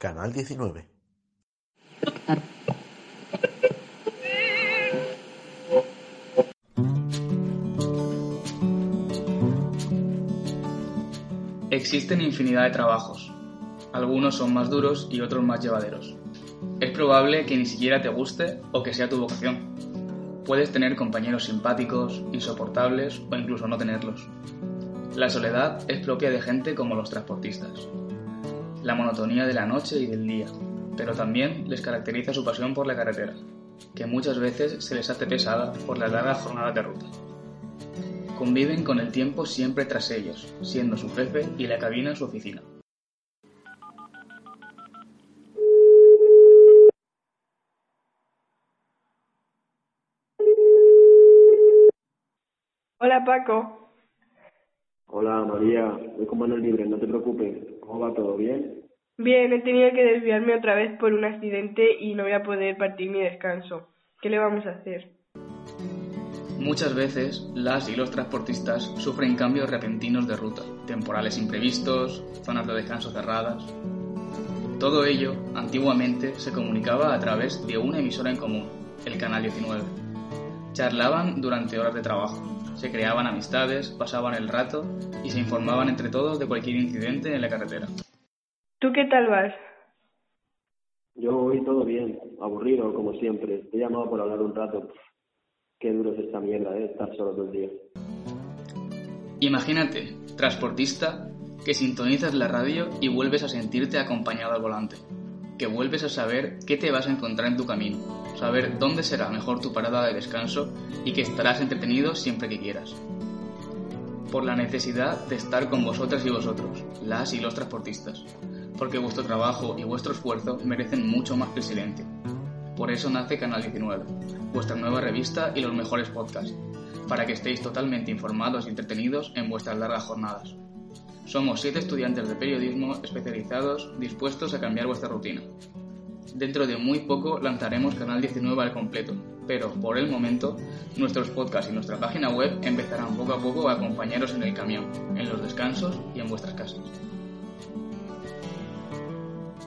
Canal 19. Existen infinidad de trabajos. Algunos son más duros y otros más llevaderos. Es probable que ni siquiera te guste o que sea tu vocación. Puedes tener compañeros simpáticos, insoportables o incluso no tenerlos. La soledad es propia de gente como los transportistas. La monotonía de la noche y del día, pero también les caracteriza su pasión por la carretera, que muchas veces se les hace pesada por las largas jornadas de ruta. Conviven con el tiempo siempre tras ellos, siendo su jefe y la cabina su oficina. Hola Paco. Hola María, voy con manos libres, no te preocupes. ¿Cómo va todo bien? Bien, he tenido que desviarme otra vez por un accidente y no voy a poder partir mi descanso. ¿Qué le vamos a hacer? Muchas veces las y los transportistas sufren cambios repentinos de ruta, temporales imprevistos, zonas de descanso cerradas. Todo ello, antiguamente, se comunicaba a través de una emisora en común, el Canal 19. Charlaban durante horas de trabajo, se creaban amistades, pasaban el rato y se informaban entre todos de cualquier incidente en la carretera. ¿Tú qué tal vas? Yo voy todo bien, aburrido como siempre. Te he llamado por hablar un rato. Qué duro es esta mierda, ¿eh? Estar solo todo el día. Imagínate, transportista, que sintonizas la radio y vuelves a sentirte acompañado al volante. Que vuelves a saber qué te vas a encontrar en tu camino, saber dónde será mejor tu parada de descanso y que estarás entretenido siempre que quieras. Por la necesidad de estar con vosotras y vosotros, las y los transportistas, porque vuestro trabajo y vuestro esfuerzo merecen mucho más que. Por eso nace Canal 19, vuestra nueva revista y los mejores podcasts, para que estéis totalmente informados y entretenidos en vuestras largas jornadas. Somos siete estudiantes de periodismo especializados dispuestos a cambiar vuestra rutina. Dentro de muy poco lanzaremos Canal 19 al completo, pero por el momento nuestros podcasts y nuestra página web empezarán poco a poco a acompañaros en el camión, en los descansos y en vuestras casas.